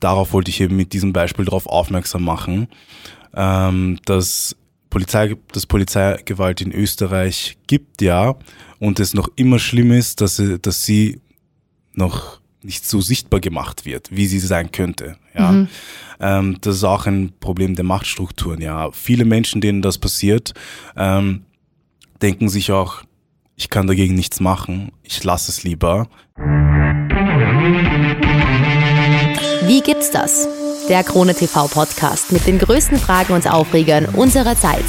darauf wollte ich eben mit diesem Beispiel darauf aufmerksam machen, ähm, dass Polizei, dass Polizeigewalt in Österreich gibt, ja, und es noch immer schlimm ist, dass sie, dass sie noch nicht so sichtbar gemacht wird, wie sie sein könnte. Ja. Mhm. Ähm, das ist auch ein Problem der Machtstrukturen. Ja, viele Menschen, denen das passiert, ähm, denken sich auch, ich kann dagegen nichts machen, ich lasse es lieber. Wie gibt's das? Der Krone TV Podcast mit den größten Fragen und Aufregern unserer Zeit.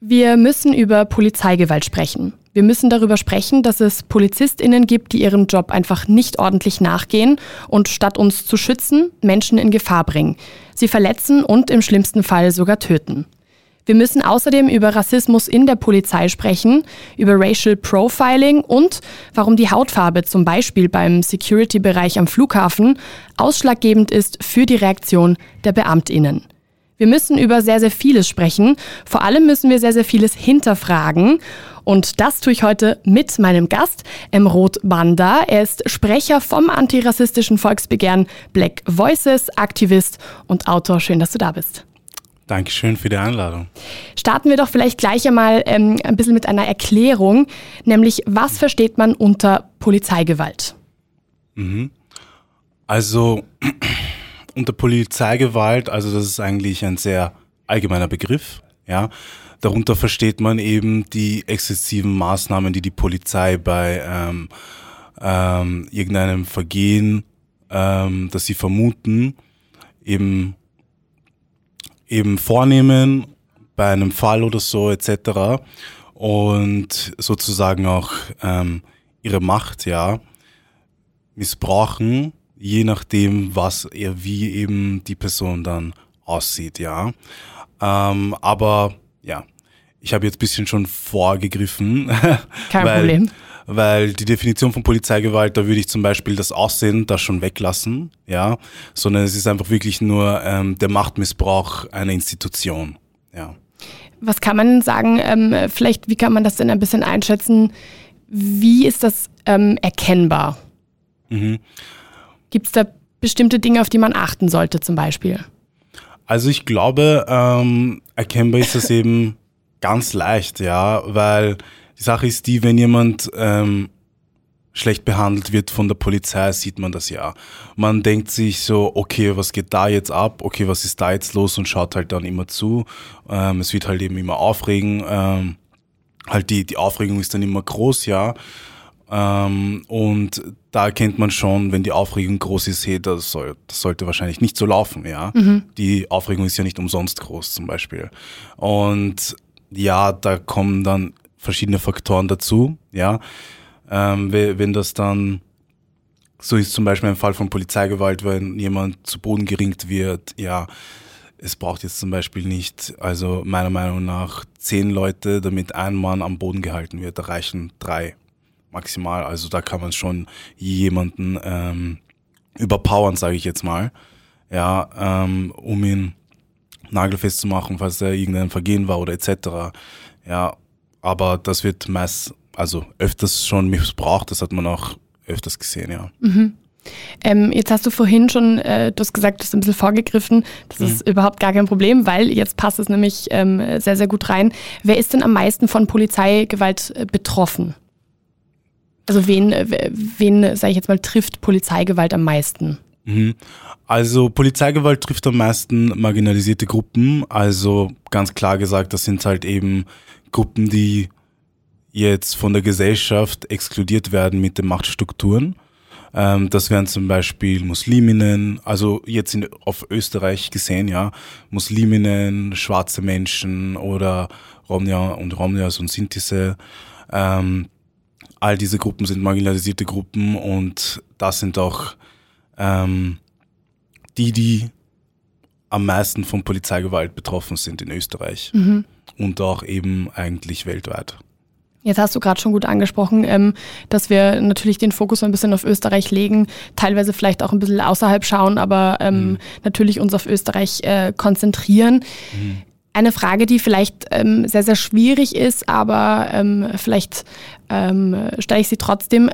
Wir müssen über Polizeigewalt sprechen. Wir müssen darüber sprechen, dass es Polizistinnen gibt, die ihrem Job einfach nicht ordentlich nachgehen und statt uns zu schützen, Menschen in Gefahr bringen. Sie verletzen und im schlimmsten Fall sogar töten. Wir müssen außerdem über Rassismus in der Polizei sprechen, über Racial Profiling und warum die Hautfarbe zum Beispiel beim Security-Bereich am Flughafen ausschlaggebend ist für die Reaktion der Beamtinnen. Wir müssen über sehr, sehr vieles sprechen. Vor allem müssen wir sehr, sehr vieles hinterfragen. Und das tue ich heute mit meinem Gast, Emrod Banda. Er ist Sprecher vom antirassistischen Volksbegehren Black Voices, Aktivist und Autor. Schön, dass du da bist. Dankeschön für die Einladung. Starten wir doch vielleicht gleich einmal ähm, ein bisschen mit einer Erklärung, nämlich was versteht man unter Polizeigewalt? Mhm. Also unter Polizeigewalt, also das ist eigentlich ein sehr allgemeiner Begriff, ja. Darunter versteht man eben die exzessiven Maßnahmen, die die Polizei bei ähm, ähm, irgendeinem Vergehen, ähm, das sie vermuten, eben eben vornehmen bei einem Fall oder so etc. Und sozusagen auch ähm, ihre Macht ja missbrauchen, je nachdem, was er wie eben die Person dann aussieht, ja. Ähm, aber ja, ich habe jetzt bisschen schon vorgegriffen. Kein weil, Problem weil die Definition von Polizeigewalt, da würde ich zum Beispiel das Aussehen da schon weglassen, ja, sondern es ist einfach wirklich nur ähm, der Machtmissbrauch einer Institution, ja. Was kann man sagen, ähm, vielleicht, wie kann man das denn ein bisschen einschätzen? Wie ist das ähm, erkennbar? Mhm. Gibt es da bestimmte Dinge, auf die man achten sollte zum Beispiel? Also ich glaube, ähm, erkennbar ist das eben ganz leicht, ja, weil Sache ist die, wenn jemand ähm, schlecht behandelt wird von der Polizei, sieht man das ja. Man denkt sich so, okay, was geht da jetzt ab? Okay, was ist da jetzt los? Und schaut halt dann immer zu. Ähm, es wird halt eben immer aufregen. Ähm, halt die, die Aufregung ist dann immer groß, ja. Ähm, und da erkennt man schon, wenn die Aufregung groß ist, hey, das, soll, das sollte wahrscheinlich nicht so laufen, ja. Mhm. Die Aufregung ist ja nicht umsonst groß zum Beispiel. Und ja, da kommen dann verschiedene Faktoren dazu, ja. Ähm, wenn das dann so ist zum Beispiel ein Fall von Polizeigewalt, wenn jemand zu Boden geringt wird, ja, es braucht jetzt zum Beispiel nicht, also meiner Meinung nach, zehn Leute, damit ein Mann am Boden gehalten wird. Da reichen drei maximal. Also da kann man schon jemanden ähm, überpowern, sage ich jetzt mal, ja, ähm, um ihn nagelfest zu machen, falls er irgendein Vergehen war oder etc. Ja, aber das wird meist, also öfters schon missbraucht, das hat man auch öfters gesehen, ja. Mhm. Ähm, jetzt hast du vorhin schon, äh, du hast gesagt, du hast ein bisschen vorgegriffen. Das mhm. ist überhaupt gar kein Problem, weil jetzt passt es nämlich ähm, sehr, sehr gut rein. Wer ist denn am meisten von Polizeigewalt äh, betroffen? Also wen, äh, wen, sage ich jetzt mal, trifft Polizeigewalt am meisten? Mhm. Also Polizeigewalt trifft am meisten marginalisierte Gruppen. Also ganz klar gesagt, das sind halt eben Gruppen, die jetzt von der Gesellschaft exkludiert werden mit den Machtstrukturen. Ähm, das wären zum Beispiel Musliminnen, also jetzt in, auf Österreich gesehen, ja, Musliminnen, schwarze Menschen oder Romnia und Romnias und Sintise. Ähm, all diese Gruppen sind marginalisierte Gruppen und das sind auch ähm, die, die am meisten von Polizeigewalt betroffen sind in Österreich. Mhm und auch eben eigentlich weltweit. Jetzt hast du gerade schon gut angesprochen, ähm, dass wir natürlich den Fokus ein bisschen auf Österreich legen, teilweise vielleicht auch ein bisschen außerhalb schauen, aber ähm, mhm. natürlich uns auf Österreich äh, konzentrieren. Mhm. Eine Frage, die vielleicht ähm, sehr, sehr schwierig ist, aber ähm, vielleicht ähm, stelle ich sie trotzdem.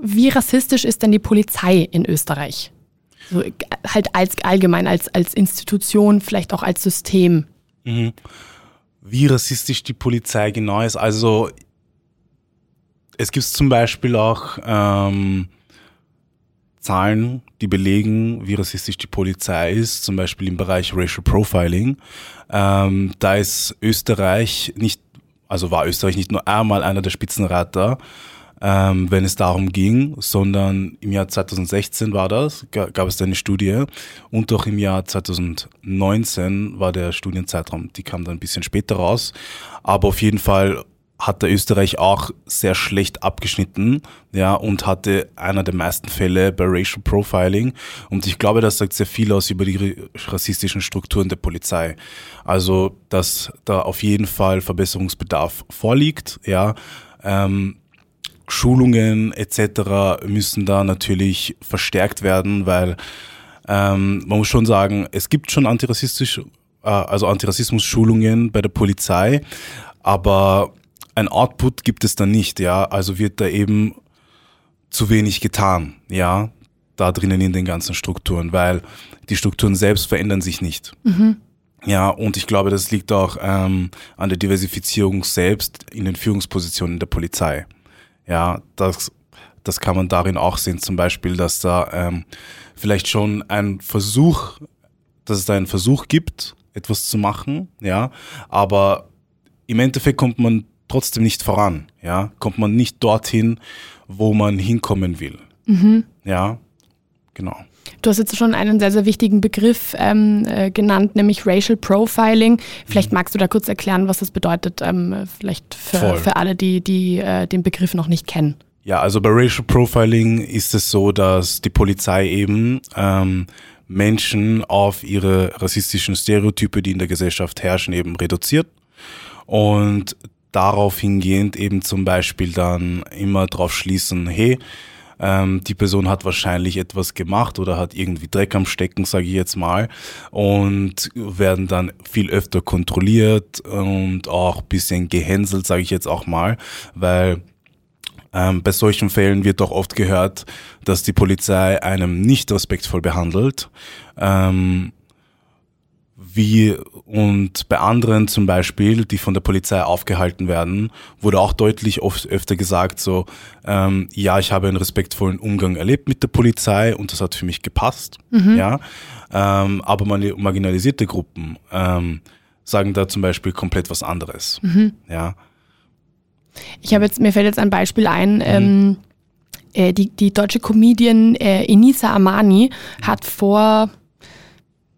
Wie rassistisch ist denn die Polizei in Österreich? So, halt als allgemein, als, als Institution, vielleicht auch als System. Mhm. Wie rassistisch die Polizei genau ist. Also es gibt zum Beispiel auch ähm, Zahlen, die belegen, wie rassistisch die Polizei ist, zum Beispiel im Bereich Racial Profiling. Ähm, da ist Österreich nicht, also war Österreich nicht nur einmal einer der Spitzenreiter, ähm, wenn es darum ging, sondern im Jahr 2016 war das, gab es eine Studie und auch im Jahr 2019 war der Studienzeitraum, die kam dann ein bisschen später raus, aber auf jeden Fall hat der Österreich auch sehr schlecht abgeschnitten, ja, und hatte einer der meisten Fälle bei Racial Profiling. Und ich glaube, das sagt sehr viel aus über die rassistischen Strukturen der Polizei. Also, dass da auf jeden Fall Verbesserungsbedarf vorliegt, ja. Ähm, Schulungen etc. müssen da natürlich verstärkt werden, weil ähm, man muss schon sagen, es gibt schon antirassistisch, äh, also Antirassismus-Schulungen bei der Polizei, aber ein Output gibt es da nicht, ja. Also wird da eben zu wenig getan, ja, da drinnen in den ganzen Strukturen, weil die Strukturen selbst verändern sich nicht. Mhm. Ja, und ich glaube, das liegt auch ähm, an der Diversifizierung selbst in den Führungspositionen der Polizei. Ja, das, das kann man darin auch sehen, zum Beispiel, dass da ähm, vielleicht schon ein Versuch, dass es da einen Versuch gibt, etwas zu machen, ja, aber im Endeffekt kommt man trotzdem nicht voran. Ja, kommt man nicht dorthin, wo man hinkommen will. Mhm. Ja, genau. Du hast jetzt schon einen sehr, sehr wichtigen Begriff ähm, äh, genannt, nämlich Racial Profiling. Vielleicht mhm. magst du da kurz erklären, was das bedeutet, ähm, vielleicht für, für alle, die, die äh, den Begriff noch nicht kennen. Ja, also bei Racial Profiling ist es so, dass die Polizei eben ähm, Menschen auf ihre rassistischen Stereotype, die in der Gesellschaft herrschen, eben reduziert. Und darauf hingehend eben zum Beispiel dann immer drauf schließen, hey, ähm, die Person hat wahrscheinlich etwas gemacht oder hat irgendwie Dreck am Stecken, sage ich jetzt mal, und werden dann viel öfter kontrolliert und auch bisschen gehänselt, sage ich jetzt auch mal, weil ähm, bei solchen Fällen wird doch oft gehört, dass die Polizei einem nicht respektvoll behandelt. Ähm, wie und bei anderen zum Beispiel, die von der Polizei aufgehalten werden, wurde auch deutlich oft öfter gesagt, so, ähm, ja, ich habe einen respektvollen Umgang erlebt mit der Polizei und das hat für mich gepasst, mhm. ja, ähm, aber marginalisierte Gruppen ähm, sagen da zum Beispiel komplett was anderes, mhm. ja. Ich habe jetzt, mir fällt jetzt ein Beispiel ein, mhm. ähm, äh, die, die deutsche Comedian äh, Enisa Amani hat vor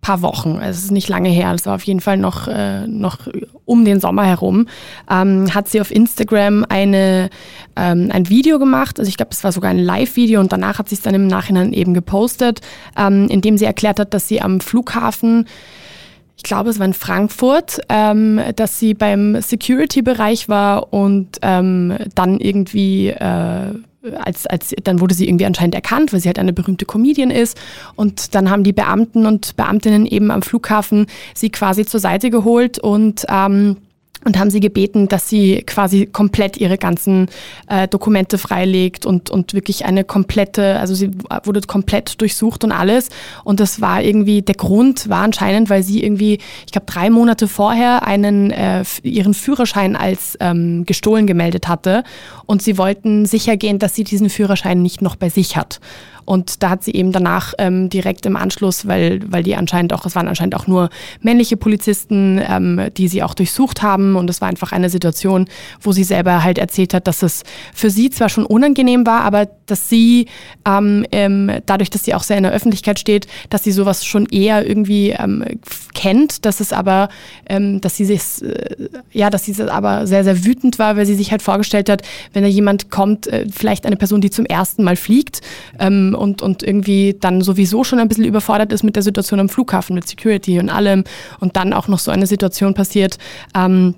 paar Wochen. Es ist nicht lange her, es war auf jeden Fall noch, äh, noch um den Sommer herum, ähm, hat sie auf Instagram eine, ähm, ein Video gemacht. Also ich glaube, es war sogar ein Live-Video und danach hat sie es dann im Nachhinein eben gepostet, ähm, in dem sie erklärt hat, dass sie am Flughafen ich glaube, es war in Frankfurt, ähm, dass sie beim Security-Bereich war und ähm, dann irgendwie äh, als, als, dann wurde sie irgendwie anscheinend erkannt, weil sie halt eine berühmte Comedian ist. Und dann haben die Beamten und Beamtinnen eben am Flughafen sie quasi zur Seite geholt und ähm, und haben sie gebeten, dass sie quasi komplett ihre ganzen äh, Dokumente freilegt und, und wirklich eine komplette, also sie wurde komplett durchsucht und alles. Und das war irgendwie, der Grund war anscheinend, weil sie irgendwie, ich glaube, drei Monate vorher einen, äh, ihren Führerschein als ähm, gestohlen gemeldet hatte. Und sie wollten sicher gehen, dass sie diesen Führerschein nicht noch bei sich hat. Und da hat sie eben danach ähm, direkt im Anschluss, weil, weil die anscheinend auch, es waren anscheinend auch nur männliche Polizisten, ähm, die sie auch durchsucht haben. Und es war einfach eine Situation, wo sie selber halt erzählt hat, dass es für sie zwar schon unangenehm war, aber dass sie ähm, ähm, dadurch, dass sie auch sehr in der Öffentlichkeit steht, dass sie sowas schon eher irgendwie ähm, kennt, dass es aber, ähm, dass sie sich, äh, ja, dass sie aber sehr, sehr wütend war, weil sie sich halt vorgestellt hat, wenn da jemand kommt, äh, vielleicht eine Person, die zum ersten Mal fliegt, ähm, und, und irgendwie dann sowieso schon ein bisschen überfordert ist mit der Situation am Flughafen, mit Security und allem und dann auch noch so eine Situation passiert, ähm,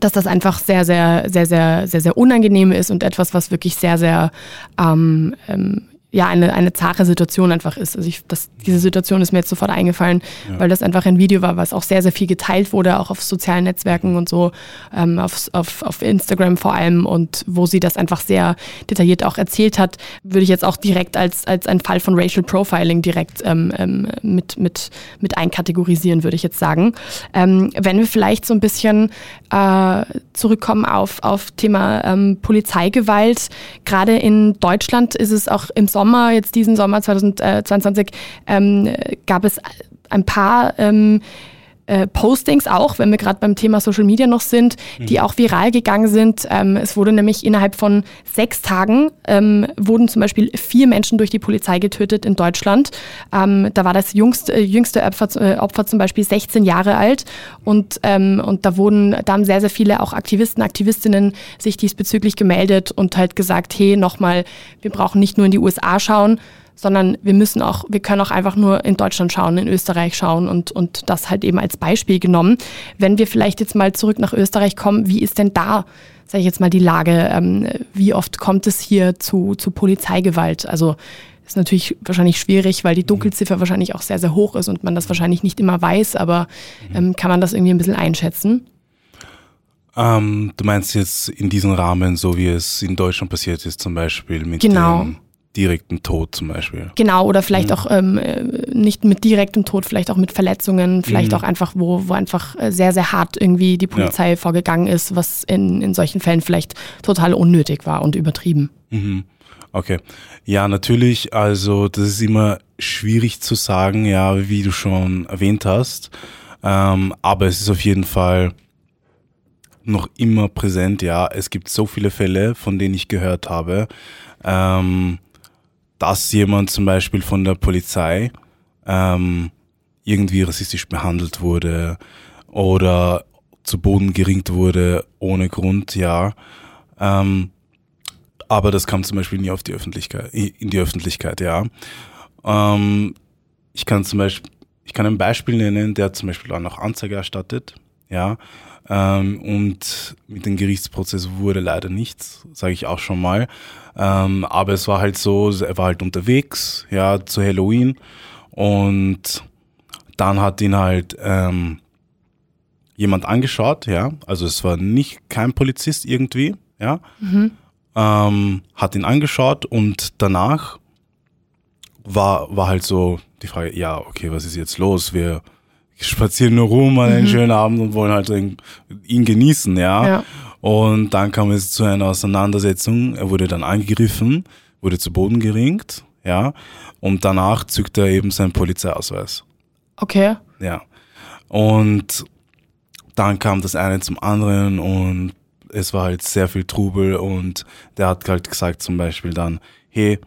dass das einfach sehr, sehr, sehr, sehr, sehr, sehr unangenehm ist und etwas, was wirklich sehr, sehr ähm, ähm, ja eine, eine zahre Situation einfach ist. Also ich, das, diese Situation ist mir jetzt sofort eingefallen, ja. weil das einfach ein Video war, was auch sehr, sehr viel geteilt wurde, auch auf sozialen Netzwerken und so, ähm, auf, auf, auf Instagram vor allem und wo sie das einfach sehr detailliert auch erzählt hat, würde ich jetzt auch direkt als, als ein Fall von Racial Profiling direkt ähm, ähm, mit, mit, mit einkategorisieren, würde ich jetzt sagen. Ähm, wenn wir vielleicht so ein bisschen äh, zurückkommen auf, auf Thema ähm, Polizeigewalt, gerade in Deutschland ist es auch im Sommer Sommer, jetzt diesen Sommer 2022, ähm, gab es ein paar ähm, äh, Postings auch, wenn wir gerade beim Thema Social Media noch sind, mhm. die auch viral gegangen sind. Ähm, es wurde nämlich innerhalb von sechs Tagen ähm, wurden zum Beispiel vier Menschen durch die Polizei getötet in Deutschland. Ähm, da war das jüngste, äh, jüngste Opfer, äh, Opfer, zum Beispiel 16 Jahre alt und, ähm, und da wurden, da haben sehr, sehr viele auch Aktivisten, Aktivistinnen sich diesbezüglich gemeldet und halt gesagt, hey, nochmal, wir brauchen nicht nur in die USA schauen, sondern wir müssen auch, wir können auch einfach nur in Deutschland schauen, in Österreich schauen und, und das halt eben als Beispiel genommen. Wenn wir vielleicht jetzt mal zurück nach Österreich kommen, wie ist denn da, sage ich jetzt mal, die Lage? Ähm, wie oft kommt es hier zu, zu Polizeigewalt? Also ist natürlich wahrscheinlich schwierig, weil die Dunkelziffer wahrscheinlich auch sehr, sehr hoch ist und man das wahrscheinlich nicht immer weiß, aber ähm, kann man das irgendwie ein bisschen einschätzen? Ähm, du meinst jetzt in diesem Rahmen, so wie es in Deutschland passiert ist, zum Beispiel mit genau. dem direkten Tod zum Beispiel. Genau, oder vielleicht mhm. auch ähm, nicht mit direktem Tod, vielleicht auch mit Verletzungen, vielleicht mhm. auch einfach, wo, wo einfach äh, sehr, sehr hart irgendwie die Polizei ja. vorgegangen ist, was in, in solchen Fällen vielleicht total unnötig war und übertrieben. Mhm. Okay. Ja, natürlich, also das ist immer schwierig zu sagen, ja, wie du schon erwähnt hast. Ähm, aber es ist auf jeden Fall noch immer präsent, ja. Es gibt so viele Fälle, von denen ich gehört habe. Ähm, dass jemand zum Beispiel von der Polizei ähm, irgendwie rassistisch behandelt wurde oder zu Boden geringt wurde ohne Grund, ja. Ähm, aber das kam zum Beispiel nie auf die Öffentlichkeit, in die Öffentlichkeit, ja. Ähm, ich kann zum Beispiel, ich kann ein Beispiel nennen, der zum Beispiel auch noch Anzeige erstattet, ja. Ähm, und mit dem Gerichtsprozess wurde leider nichts, sage ich auch schon mal. Ähm, aber es war halt so, er war halt unterwegs, ja, zu Halloween. Und dann hat ihn halt ähm, jemand angeschaut, ja. Also es war nicht kein Polizist irgendwie, ja. Mhm. Ähm, hat ihn angeschaut und danach war, war halt so die Frage, ja, okay, was ist jetzt los? Wir spazieren nur rum an einen mhm. schönen Abend und wollen halt ihn genießen, ja. ja. Und dann kam es zu einer Auseinandersetzung. Er wurde dann angegriffen, wurde zu Boden geringt, ja. Und danach zückt er eben seinen Polizeiausweis. Okay. Ja. Und dann kam das eine zum anderen und es war halt sehr viel Trubel und der hat halt gesagt zum Beispiel dann, hey,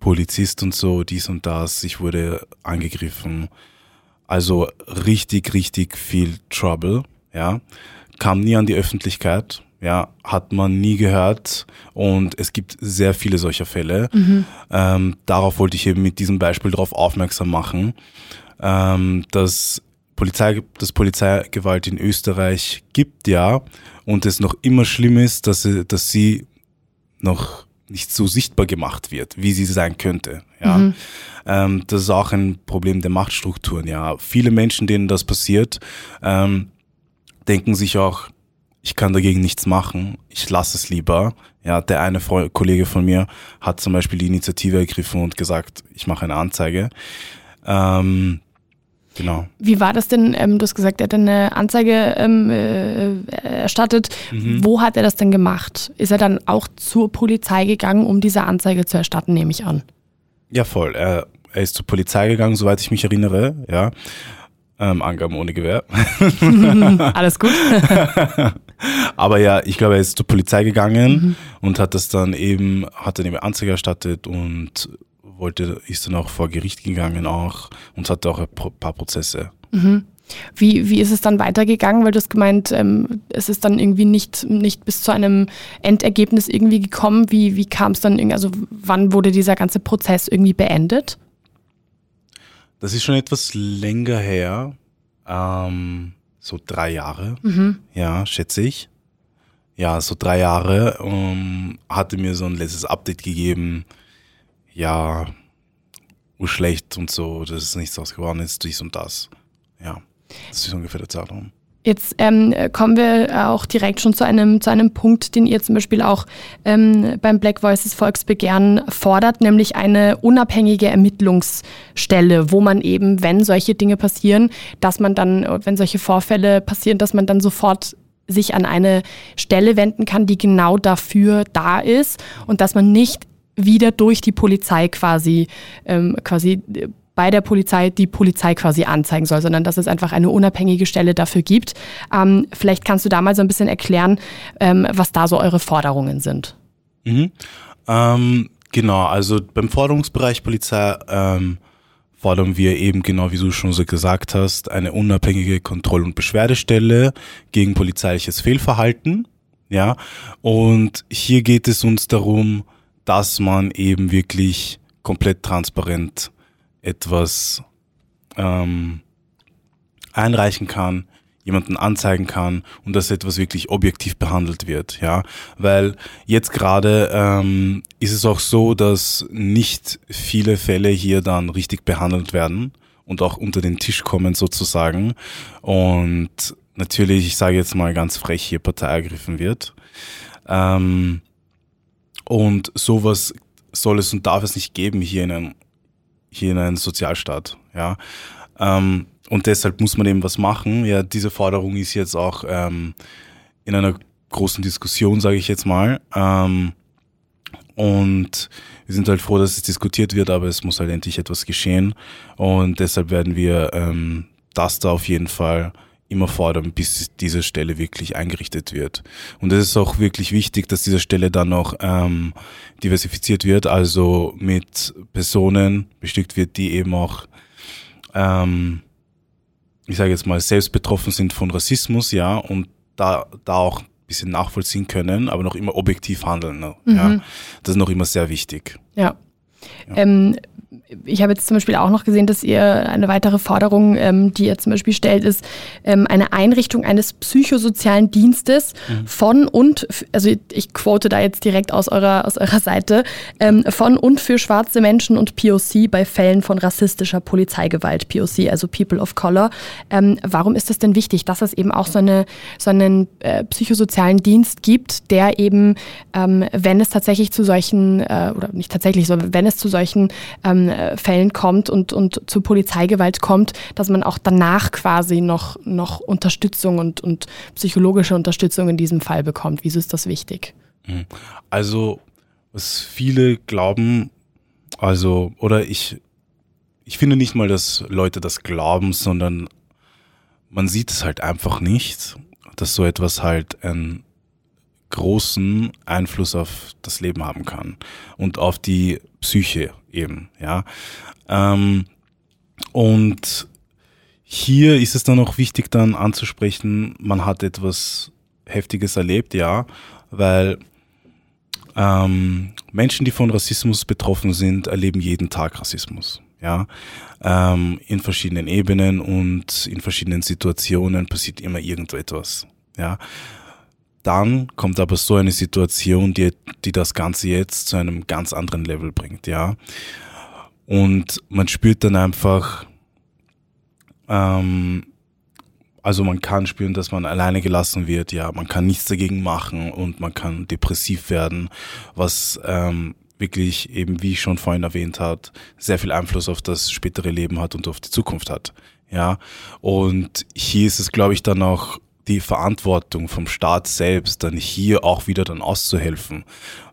Polizist und so, dies und das, ich wurde angegriffen. Also richtig, richtig viel Trouble, ja kam nie an die Öffentlichkeit, ja, hat man nie gehört und es gibt sehr viele solcher Fälle. Mhm. Ähm, darauf wollte ich eben mit diesem Beispiel darauf aufmerksam machen, ähm, dass Polizei, dass Polizeigewalt in Österreich gibt, ja, und es noch immer schlimm ist, dass sie, dass sie noch nicht so sichtbar gemacht wird, wie sie sein könnte. Ja, mhm. Ähm, das ist auch ein Problem der Machtstrukturen. Ja, viele Menschen, denen das passiert, ähm, denken sich auch, ich kann dagegen nichts machen, ich lasse es lieber. Ja, der eine Freund, Kollege von mir hat zum Beispiel die Initiative ergriffen und gesagt, ich mache eine Anzeige. Ähm, genau. Wie war das denn? Ähm, du hast gesagt, er hat eine Anzeige ähm, äh, erstattet. Mhm. Wo hat er das denn gemacht? Ist er dann auch zur Polizei gegangen, um diese Anzeige zu erstatten, nehme ich an? Ja, voll. Er, er ist zur Polizei gegangen, soweit ich mich erinnere, ja. Ähm, Angaben ohne Gewehr. Alles gut. Aber ja, ich glaube, er ist zur Polizei gegangen mhm. und hat das dann eben, hat dann eben Anzeige erstattet und wollte, ist dann auch vor Gericht gegangen auch und hatte auch ein paar Prozesse. Mhm. Wie, wie ist es dann weitergegangen? Weil du hast gemeint, ähm, es ist dann irgendwie nicht, nicht bis zu einem Endergebnis irgendwie gekommen. Wie, wie kam es dann, irgendwie, also wann wurde dieser ganze Prozess irgendwie beendet? Das ist schon etwas länger her. Ähm, so drei Jahre, mhm. ja, schätze ich. Ja, so drei Jahre. Um, hatte mir so ein letztes Update gegeben. ja, schlecht und so, das ist nichts draus geworden, ist dies und das. Ja, das ist ungefähr der Zeitraum. Jetzt ähm, kommen wir auch direkt schon zu einem, zu einem Punkt, den ihr zum Beispiel auch ähm, beim Black Voices Volksbegehren fordert, nämlich eine unabhängige Ermittlungsstelle, wo man eben, wenn solche Dinge passieren, dass man dann, wenn solche Vorfälle passieren, dass man dann sofort sich an eine Stelle wenden kann, die genau dafür da ist und dass man nicht wieder durch die Polizei quasi, ähm, quasi bei der Polizei die Polizei quasi anzeigen soll, sondern dass es einfach eine unabhängige Stelle dafür gibt. Ähm, vielleicht kannst du da mal so ein bisschen erklären, ähm, was da so eure Forderungen sind. Mhm. Ähm, genau, also beim Forderungsbereich Polizei ähm, fordern wir eben genau, wie du schon so gesagt hast, eine unabhängige Kontroll- und Beschwerdestelle gegen polizeiliches Fehlverhalten. Ja, und hier geht es uns darum, dass man eben wirklich komplett transparent etwas ähm, einreichen kann, jemanden anzeigen kann und dass etwas wirklich objektiv behandelt wird, ja, weil jetzt gerade ähm, ist es auch so, dass nicht viele Fälle hier dann richtig behandelt werden und auch unter den Tisch kommen sozusagen. Und natürlich, ich sage jetzt mal ganz frech, hier Partei ergriffen wird. Ähm, und sowas soll es und darf es nicht geben hier in einem hier in einem Sozialstaat. Ja. Ähm, und deshalb muss man eben was machen. Ja, diese Forderung ist jetzt auch ähm, in einer großen Diskussion, sage ich jetzt mal. Ähm, und wir sind halt froh, dass es diskutiert wird, aber es muss halt endlich etwas geschehen. Und deshalb werden wir ähm, das da auf jeden Fall immer fordern, bis diese Stelle wirklich eingerichtet wird. Und es ist auch wirklich wichtig, dass diese Stelle dann noch ähm, diversifiziert wird, also mit Personen bestückt wird, die eben auch, ähm, ich sage jetzt mal, selbst betroffen sind von Rassismus, ja, und da, da auch ein bisschen nachvollziehen können, aber noch immer objektiv handeln. Ne? Mhm. Ja. Das ist noch immer sehr wichtig. Ja. ja. Ähm, ich habe jetzt zum Beispiel auch noch gesehen, dass ihr eine weitere Forderung, ähm, die ihr zum Beispiel stellt, ist ähm, eine Einrichtung eines psychosozialen Dienstes mhm. von und, also ich quote da jetzt direkt aus eurer, aus eurer Seite, ähm, von und für schwarze Menschen und POC bei Fällen von rassistischer Polizeigewalt, POC, also People of Color. Ähm, warum ist das denn wichtig, dass es eben auch so, eine, so einen äh, psychosozialen Dienst gibt, der eben, ähm, wenn es tatsächlich zu solchen, äh, oder nicht tatsächlich, sondern wenn es zu solchen ähm, Fällen kommt und, und zu Polizeigewalt kommt, dass man auch danach quasi noch, noch Unterstützung und, und psychologische Unterstützung in diesem Fall bekommt. Wieso ist das wichtig? Mhm. Also, was viele glauben, also, oder ich, ich finde nicht mal, dass Leute das glauben, sondern man sieht es halt einfach nicht, dass so etwas halt einen großen Einfluss auf das Leben haben kann und auf die Psyche eben, ja. Ähm, und hier ist es dann auch wichtig, dann anzusprechen, man hat etwas Heftiges erlebt, ja, weil ähm, Menschen, die von Rassismus betroffen sind, erleben jeden Tag Rassismus, ja, ähm, in verschiedenen Ebenen und in verschiedenen Situationen passiert immer irgendetwas, ja. Dann kommt aber so eine Situation, die, die das Ganze jetzt zu einem ganz anderen Level bringt, ja. Und man spürt dann einfach, ähm, also man kann spüren, dass man alleine gelassen wird, ja, man kann nichts dagegen machen und man kann depressiv werden, was ähm, wirklich eben, wie ich schon vorhin erwähnt hat, sehr viel Einfluss auf das spätere Leben hat und auf die Zukunft hat. Ja, und hier ist es, glaube ich, dann auch die Verantwortung vom Staat selbst, dann hier auch wieder dann auszuhelfen.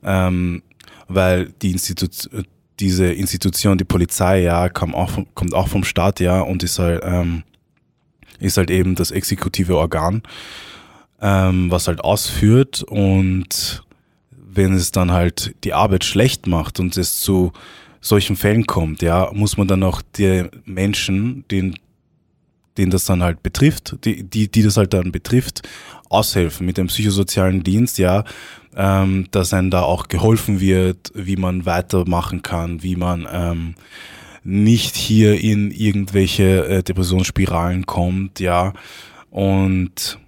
Ähm, weil die Institu diese Institution, die Polizei, ja, kommt auch vom, kommt auch vom Staat, ja, und ist halt, ähm, ist halt eben das exekutive Organ, ähm, was halt ausführt und wenn es dann halt die Arbeit schlecht macht und es zu solchen Fällen kommt, ja, muss man dann auch die Menschen, den den das dann halt betrifft, die, die, die das halt dann betrifft, aushelfen mit dem psychosozialen Dienst, ja, ähm, dass einem da auch geholfen wird, wie man weitermachen kann, wie man ähm, nicht hier in irgendwelche äh, Depressionsspiralen kommt, ja, und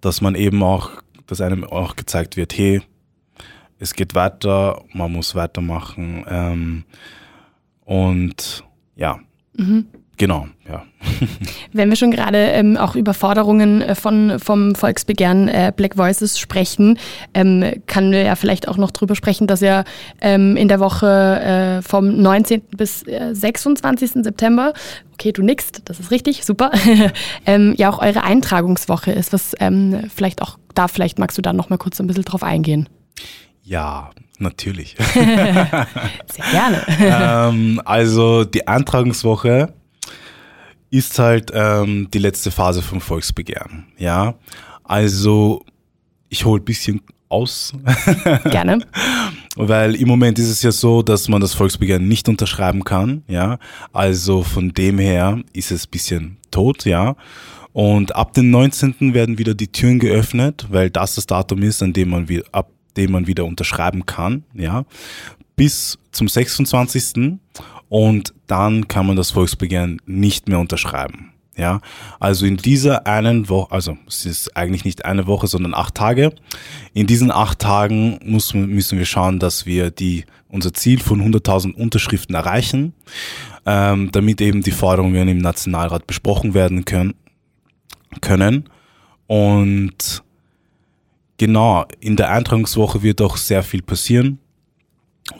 dass man eben auch, dass einem auch gezeigt wird, hey, es geht weiter, man muss weitermachen. Ähm, und ja, mhm. Genau, ja. Wenn wir schon gerade ähm, auch über Forderungen äh, von, vom Volksbegehren äh, Black Voices sprechen, ähm, kann wir ja vielleicht auch noch darüber sprechen, dass ja ähm, in der Woche äh, vom 19. bis äh, 26. September, okay, du nickst, das ist richtig, super, ähm, ja auch eure Eintragungswoche ist, was ähm, vielleicht auch da, vielleicht magst du da noch mal kurz ein bisschen drauf eingehen. Ja, natürlich. Sehr gerne. ähm, also die Antragungswoche ist halt ähm, die letzte Phase vom Volksbegehren. Ja, also ich hole ein bisschen aus. Gerne. Weil im Moment ist es ja so, dass man das Volksbegehren nicht unterschreiben kann. Ja, also von dem her ist es ein bisschen tot. Ja. Und ab dem 19. werden wieder die Türen geöffnet, weil das das Datum ist, an dem man wieder, ab dem man wieder unterschreiben kann, ja, bis zum 26. Und dann kann man das Volksbegehren nicht mehr unterschreiben. Ja, also in dieser einen Woche, also es ist eigentlich nicht eine Woche, sondern acht Tage. In diesen acht Tagen muss, müssen wir schauen, dass wir die, unser Ziel von 100.000 Unterschriften erreichen, ähm, damit eben die Forderungen im Nationalrat besprochen werden können. können. Und Genau, in der Eintragungswoche wird auch sehr viel passieren.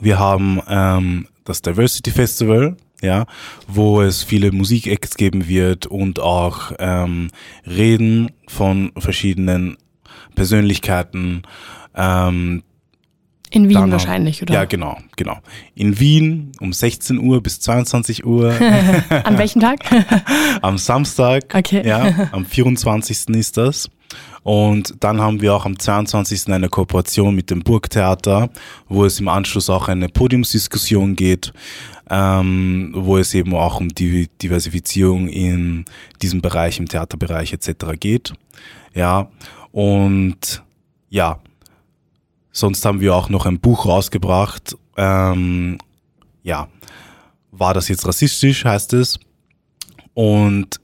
Wir haben ähm, das Diversity Festival, ja, wo es viele Musikacts geben wird und auch ähm, Reden von verschiedenen Persönlichkeiten. Ähm, in Wien dann, wahrscheinlich, oder? Ja, genau, genau. In Wien um 16 Uhr bis 22 Uhr. An welchem Tag? am Samstag. Okay. Ja, am 24. ist das. Und dann haben wir auch am 22. eine Kooperation mit dem Burgtheater, wo es im Anschluss auch eine Podiumsdiskussion geht, ähm, wo es eben auch um die Diversifizierung in diesem Bereich, im Theaterbereich etc. geht. Ja, und ja, sonst haben wir auch noch ein Buch rausgebracht. Ähm, ja, war das jetzt rassistisch, heißt es. Und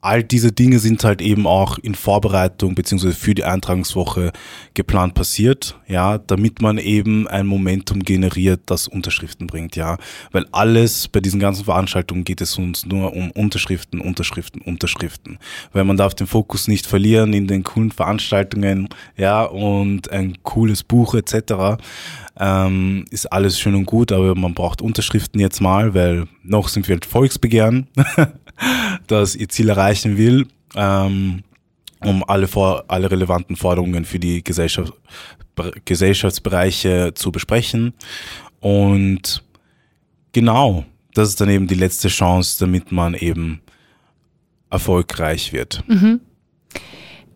all diese Dinge sind halt eben auch in Vorbereitung beziehungsweise für die Eintragungswoche geplant passiert, ja, damit man eben ein Momentum generiert, das Unterschriften bringt, ja, weil alles bei diesen ganzen Veranstaltungen geht es uns nur um Unterschriften, Unterschriften, Unterschriften, weil man darf den Fokus nicht verlieren in den coolen Veranstaltungen, ja, und ein cooles Buch etc. Ähm, ist alles schön und gut, aber man braucht Unterschriften jetzt mal, weil noch sind wir halt Volksbegehren. das ihr Ziel erreichen will, ähm, um alle, vor, alle relevanten Forderungen für die Gesellschaft, Gesellschaftsbereiche zu besprechen. Und genau, das ist dann eben die letzte Chance, damit man eben erfolgreich wird. Mhm.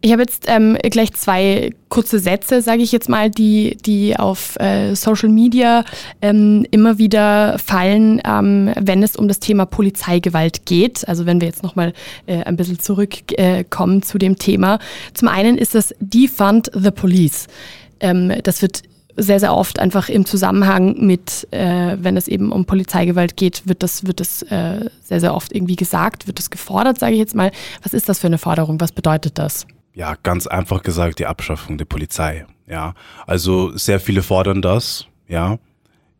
Ich habe jetzt ähm, gleich zwei kurze Sätze, sage ich jetzt mal, die, die auf äh, Social Media ähm, immer wieder fallen, ähm, wenn es um das Thema Polizeigewalt geht. Also wenn wir jetzt nochmal äh, ein bisschen zurückkommen äh, zu dem Thema. Zum einen ist das Defund the Police. Ähm, das wird sehr, sehr oft einfach im Zusammenhang mit, äh, wenn es eben um Polizeigewalt geht, wird das, wird das äh, sehr, sehr oft irgendwie gesagt, wird das gefordert, sage ich jetzt mal. Was ist das für eine Forderung? Was bedeutet das? Ja, ganz einfach gesagt, die Abschaffung der Polizei. Ja, also sehr viele fordern das. Ja,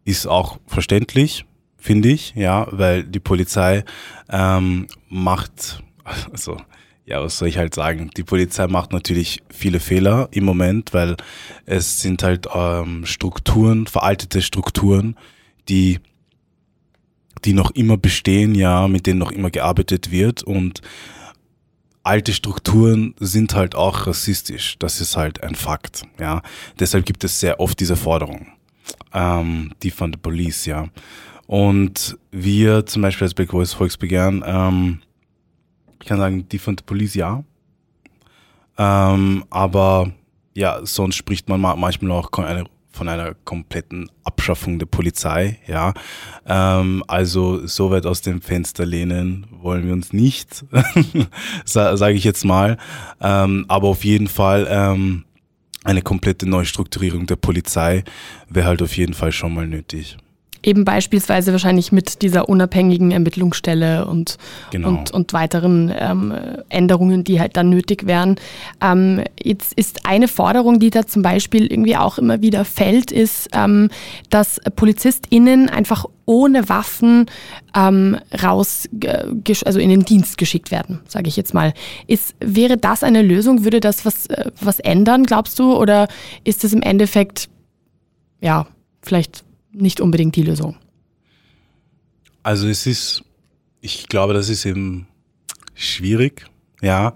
ist auch verständlich, finde ich. Ja, weil die Polizei ähm, macht, also ja, was soll ich halt sagen? Die Polizei macht natürlich viele Fehler im Moment, weil es sind halt ähm, Strukturen, veraltete Strukturen, die die noch immer bestehen, ja, mit denen noch immer gearbeitet wird und alte Strukturen sind halt auch rassistisch. Das ist halt ein Fakt. Ja, deshalb gibt es sehr oft diese Forderung, ähm, die von der Police, ja. Und wir zum Beispiel als Black Voice Volksbegehren, ähm, ich kann sagen, die von der Police ja. Ähm, aber ja, sonst spricht man manchmal auch eine von einer kompletten Abschaffung der Polizei. Ja, ähm, also so weit aus dem Fenster lehnen wollen wir uns nicht, sage ich jetzt mal. Ähm, aber auf jeden Fall ähm, eine komplette Neustrukturierung der Polizei wäre halt auf jeden Fall schon mal nötig. Eben beispielsweise wahrscheinlich mit dieser unabhängigen Ermittlungsstelle und, genau. und, und weiteren ähm, Änderungen, die halt dann nötig wären. Ähm, jetzt ist eine Forderung, die da zum Beispiel irgendwie auch immer wieder fällt, ist, ähm, dass PolizistInnen einfach ohne Waffen ähm, raus, also in den Dienst geschickt werden, sage ich jetzt mal. Ist, wäre das eine Lösung? Würde das was, äh, was ändern, glaubst du? Oder ist das im Endeffekt, ja, vielleicht nicht unbedingt die Lösung. Also es ist, ich glaube, das ist eben schwierig, ja,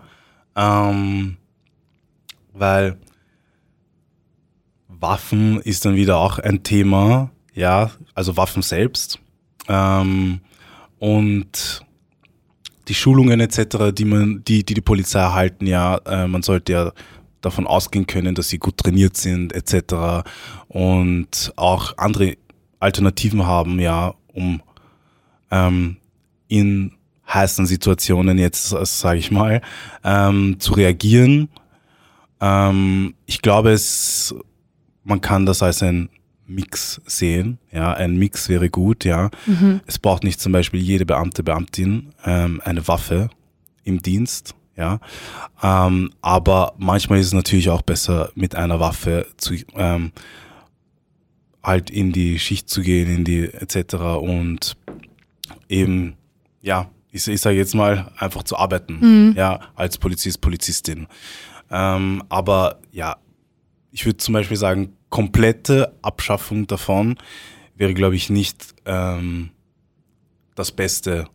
ähm, weil Waffen ist dann wieder auch ein Thema, ja, also Waffen selbst ähm, und die Schulungen etc., die man, die die, die Polizei erhalten, ja, äh, man sollte ja davon ausgehen können, dass sie gut trainiert sind etc. und auch andere Alternativen haben, ja, um ähm, in heißen Situationen jetzt, sage ich mal, ähm, zu reagieren. Ähm, ich glaube, es, man kann das als ein Mix sehen. Ja, ein Mix wäre gut. Ja, mhm. es braucht nicht zum Beispiel jede Beamte, Beamtin ähm, eine Waffe im Dienst. Ja, ähm, aber manchmal ist es natürlich auch besser, mit einer Waffe zu ähm, halt in die Schicht zu gehen, in die etc. und eben, ja, ich, ich sage jetzt mal, einfach zu arbeiten, mhm. ja, als Polizist, Polizistin. Ähm, aber ja, ich würde zum Beispiel sagen, komplette Abschaffung davon wäre, glaube ich, nicht ähm, das Beste,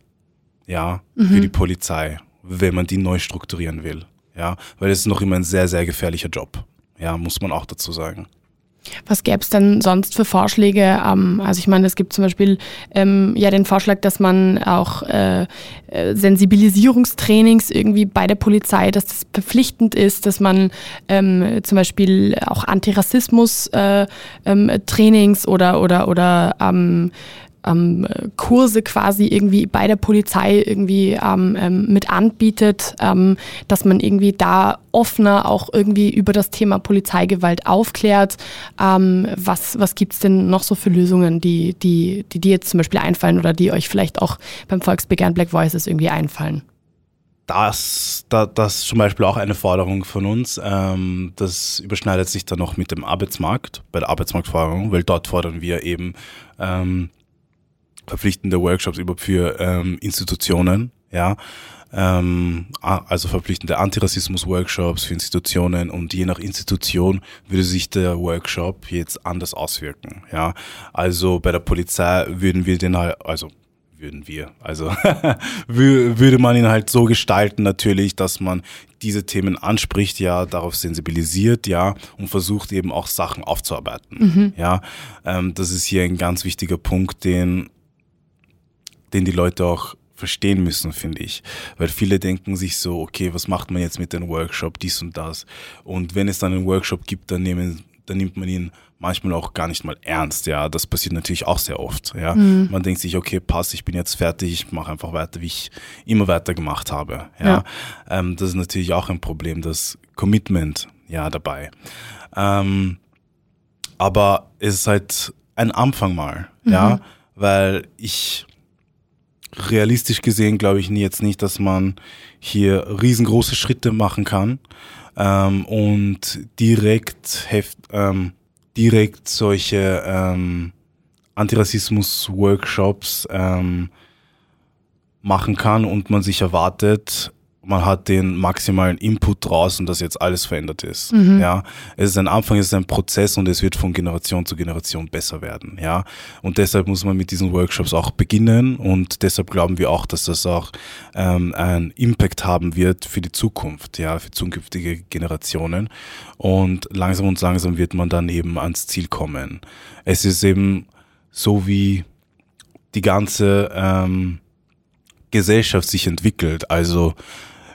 ja, mhm. für die Polizei, wenn man die neu strukturieren will, ja, weil es ist noch immer ein sehr, sehr gefährlicher Job, ja, muss man auch dazu sagen. Was gäbe es denn sonst für Vorschläge? Ähm, also ich meine, es gibt zum Beispiel ähm, ja den Vorschlag, dass man auch äh, äh, Sensibilisierungstrainings irgendwie bei der Polizei, dass das verpflichtend ist, dass man ähm, zum Beispiel auch Antirassismus-Trainings äh, ähm, oder oder oder ähm, Kurse quasi irgendwie bei der Polizei irgendwie ähm, ähm, mit anbietet, ähm, dass man irgendwie da offener auch irgendwie über das Thema Polizeigewalt aufklärt. Ähm, was was gibt es denn noch so für Lösungen, die, die, die dir jetzt zum Beispiel einfallen oder die euch vielleicht auch beim Volksbegehren Black Voices irgendwie einfallen? das, da, das ist zum Beispiel auch eine Forderung von uns. Ähm, das überschneidet sich dann noch mit dem Arbeitsmarkt, bei der Arbeitsmarktforderung, weil dort fordern wir eben ähm, verpflichtende Workshops über für ähm, Institutionen, ja, ähm, also verpflichtende Antirassismus-Workshops für Institutionen und je nach Institution würde sich der Workshop jetzt anders auswirken, ja. Also bei der Polizei würden wir den halt, also würden wir, also würde man ihn halt so gestalten natürlich, dass man diese Themen anspricht, ja, darauf sensibilisiert, ja, und versucht eben auch Sachen aufzuarbeiten, mhm. ja. Ähm, das ist hier ein ganz wichtiger Punkt, den den die Leute auch verstehen müssen, finde ich. Weil viele denken sich so, okay, was macht man jetzt mit dem Workshop, dies und das. Und wenn es dann einen Workshop gibt, dann, nehmen, dann nimmt man ihn manchmal auch gar nicht mal ernst. Ja, das passiert natürlich auch sehr oft. Ja, mhm. man denkt sich, okay, passt, ich bin jetzt fertig, ich mache einfach weiter, wie ich immer weiter gemacht habe. Ja, ja. Ähm, das ist natürlich auch ein Problem, das Commitment ja dabei. Ähm, aber es ist halt ein Anfang mal. Mhm. Ja, weil ich realistisch gesehen glaube ich jetzt nicht, dass man hier riesengroße Schritte machen kann. Ähm, und direkt heft, ähm, direkt solche ähm, Antirassismus-Workshops ähm, machen kann und man sich erwartet, man hat den maximalen Input draußen, dass jetzt alles verändert ist. Mhm. Ja, es ist ein Anfang, es ist ein Prozess und es wird von Generation zu Generation besser werden. Ja, und deshalb muss man mit diesen Workshops auch beginnen und deshalb glauben wir auch, dass das auch ähm, einen Impact haben wird für die Zukunft, ja, für zukünftige Generationen. Und langsam und langsam wird man dann eben ans Ziel kommen. Es ist eben so wie die ganze ähm, Gesellschaft sich entwickelt. Also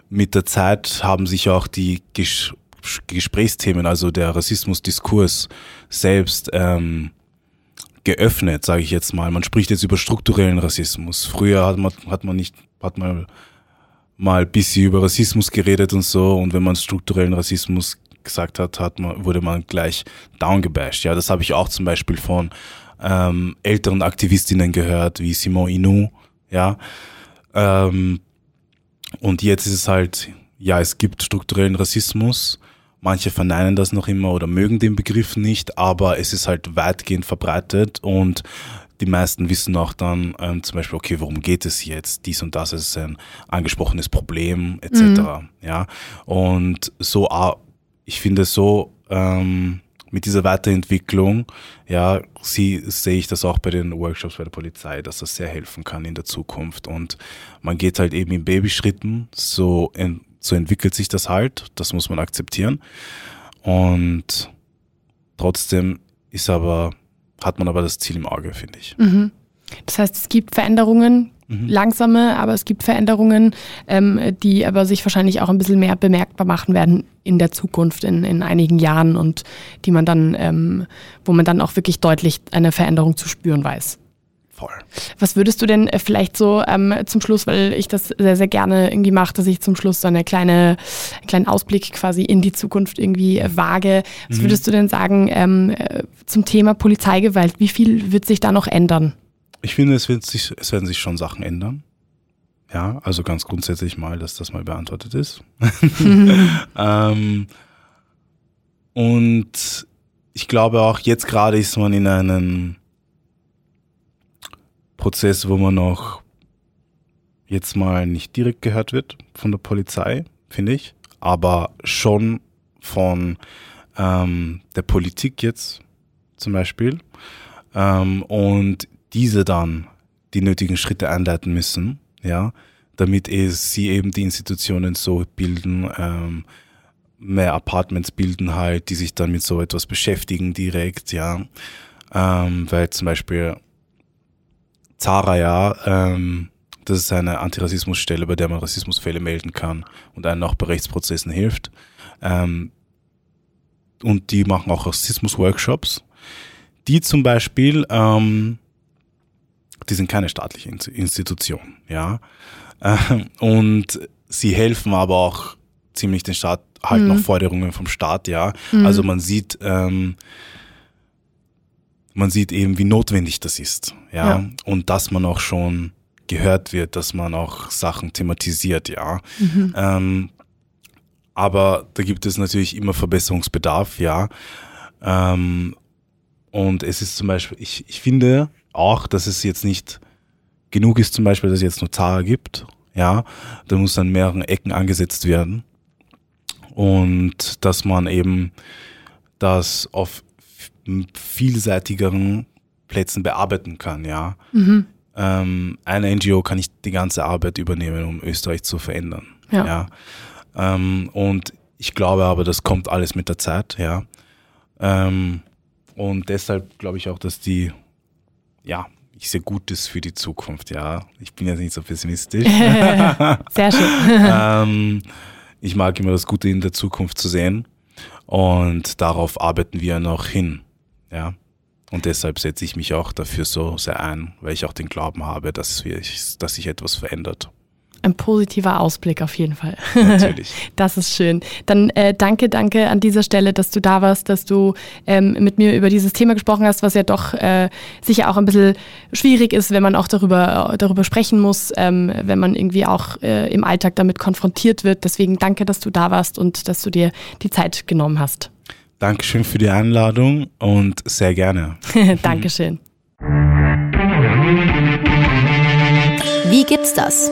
mit der Zeit haben sich auch die Ges Gesprächsthemen, also der Rassismusdiskurs selbst ähm, geöffnet, sage ich jetzt mal. Man spricht jetzt über strukturellen Rassismus. Früher hat man, hat man nicht, hat man mal ein bisschen über Rassismus geredet und so und wenn man strukturellen Rassismus gesagt hat, hat man, wurde man gleich downgebasht. Ja, das habe ich auch zum Beispiel von ähm, älteren Aktivistinnen gehört, wie Simon Inu, ja. Ähm, und jetzt ist es halt, ja, es gibt strukturellen Rassismus. Manche verneinen das noch immer oder mögen den Begriff nicht, aber es ist halt weitgehend verbreitet und die meisten wissen auch dann ähm, zum Beispiel, okay, worum geht es jetzt? Dies und das ist ein angesprochenes Problem, etc. Mhm. Ja. Und so, ich finde so, ähm, mit dieser Weiterentwicklung, ja, sie, sehe ich das auch bei den Workshops bei der Polizei, dass das sehr helfen kann in der Zukunft. Und man geht halt eben in Babyschritten, so, in, so entwickelt sich das halt, das muss man akzeptieren. Und trotzdem ist aber, hat man aber das Ziel im Auge, finde ich. Mhm. Das heißt, es gibt Veränderungen, mhm. langsame, aber es gibt Veränderungen, ähm, die aber sich wahrscheinlich auch ein bisschen mehr bemerkbar machen werden in der Zukunft, in, in einigen Jahren und die man dann, ähm, wo man dann auch wirklich deutlich eine Veränderung zu spüren weiß. Voll. Was würdest du denn äh, vielleicht so ähm, zum Schluss, weil ich das sehr, sehr gerne irgendwie mache, dass ich zum Schluss so eine kleine, einen kleinen Ausblick quasi in die Zukunft irgendwie äh, wage. Was mhm. würdest du denn sagen ähm, äh, zum Thema Polizeigewalt? Wie viel wird sich da noch ändern? Ich finde, es, wird sich, es werden sich schon Sachen ändern. Ja, also ganz grundsätzlich mal, dass das mal beantwortet ist. ähm, und ich glaube auch, jetzt gerade ist man in einem Prozess, wo man noch jetzt mal nicht direkt gehört wird von der Polizei, finde ich, aber schon von ähm, der Politik jetzt zum Beispiel. Ähm, und diese dann die nötigen Schritte einleiten müssen, ja, damit es, sie eben die Institutionen so bilden, ähm, mehr Apartments bilden halt, die sich dann mit so etwas beschäftigen direkt, ja. Ähm, weil zum Beispiel Zara ja, ähm, das ist eine Antirassismusstelle, bei der man Rassismusfälle melden kann und einen auch bei Rechtsprozessen hilft. Ähm, und die machen auch Rassismus-Workshops. Die zum Beispiel ähm, die sind keine staatliche Institution, ja. Ähm, und sie helfen aber auch ziemlich den Staat halt mhm. noch Forderungen vom Staat, ja. Mhm. Also man sieht, ähm, man sieht eben, wie notwendig das ist, ja? ja. Und dass man auch schon gehört wird, dass man auch Sachen thematisiert, ja. Mhm. Ähm, aber da gibt es natürlich immer Verbesserungsbedarf, ja. Ähm, und es ist zum Beispiel, ich, ich finde, auch, dass es jetzt nicht genug ist, zum Beispiel, dass es jetzt nur Zara gibt. Ja, da muss an mehreren Ecken angesetzt werden. Und dass man eben das auf vielseitigeren Plätzen bearbeiten kann, ja. Mhm. Ähm, eine NGO kann nicht die ganze Arbeit übernehmen, um Österreich zu verändern. Ja. ja. Ähm, und ich glaube aber, das kommt alles mit der Zeit, ja. Ähm, und deshalb glaube ich auch, dass die ja, ich sehe Gutes für die Zukunft, ja. Ich bin jetzt nicht so pessimistisch. Sehr schön. ähm, ich mag immer das Gute in der Zukunft zu sehen und darauf arbeiten wir noch hin, ja. Und deshalb setze ich mich auch dafür so sehr ein, weil ich auch den Glauben habe, dass, wir, dass sich etwas verändert. Ein positiver Ausblick auf jeden Fall. Natürlich. Das ist schön. Dann äh, danke, danke an dieser Stelle, dass du da warst, dass du ähm, mit mir über dieses Thema gesprochen hast, was ja doch äh, sicher auch ein bisschen schwierig ist, wenn man auch darüber, darüber sprechen muss, ähm, wenn man irgendwie auch äh, im Alltag damit konfrontiert wird. Deswegen danke, dass du da warst und dass du dir die Zeit genommen hast. Dankeschön für die Einladung und sehr gerne. Dankeschön. Wie gibt's das?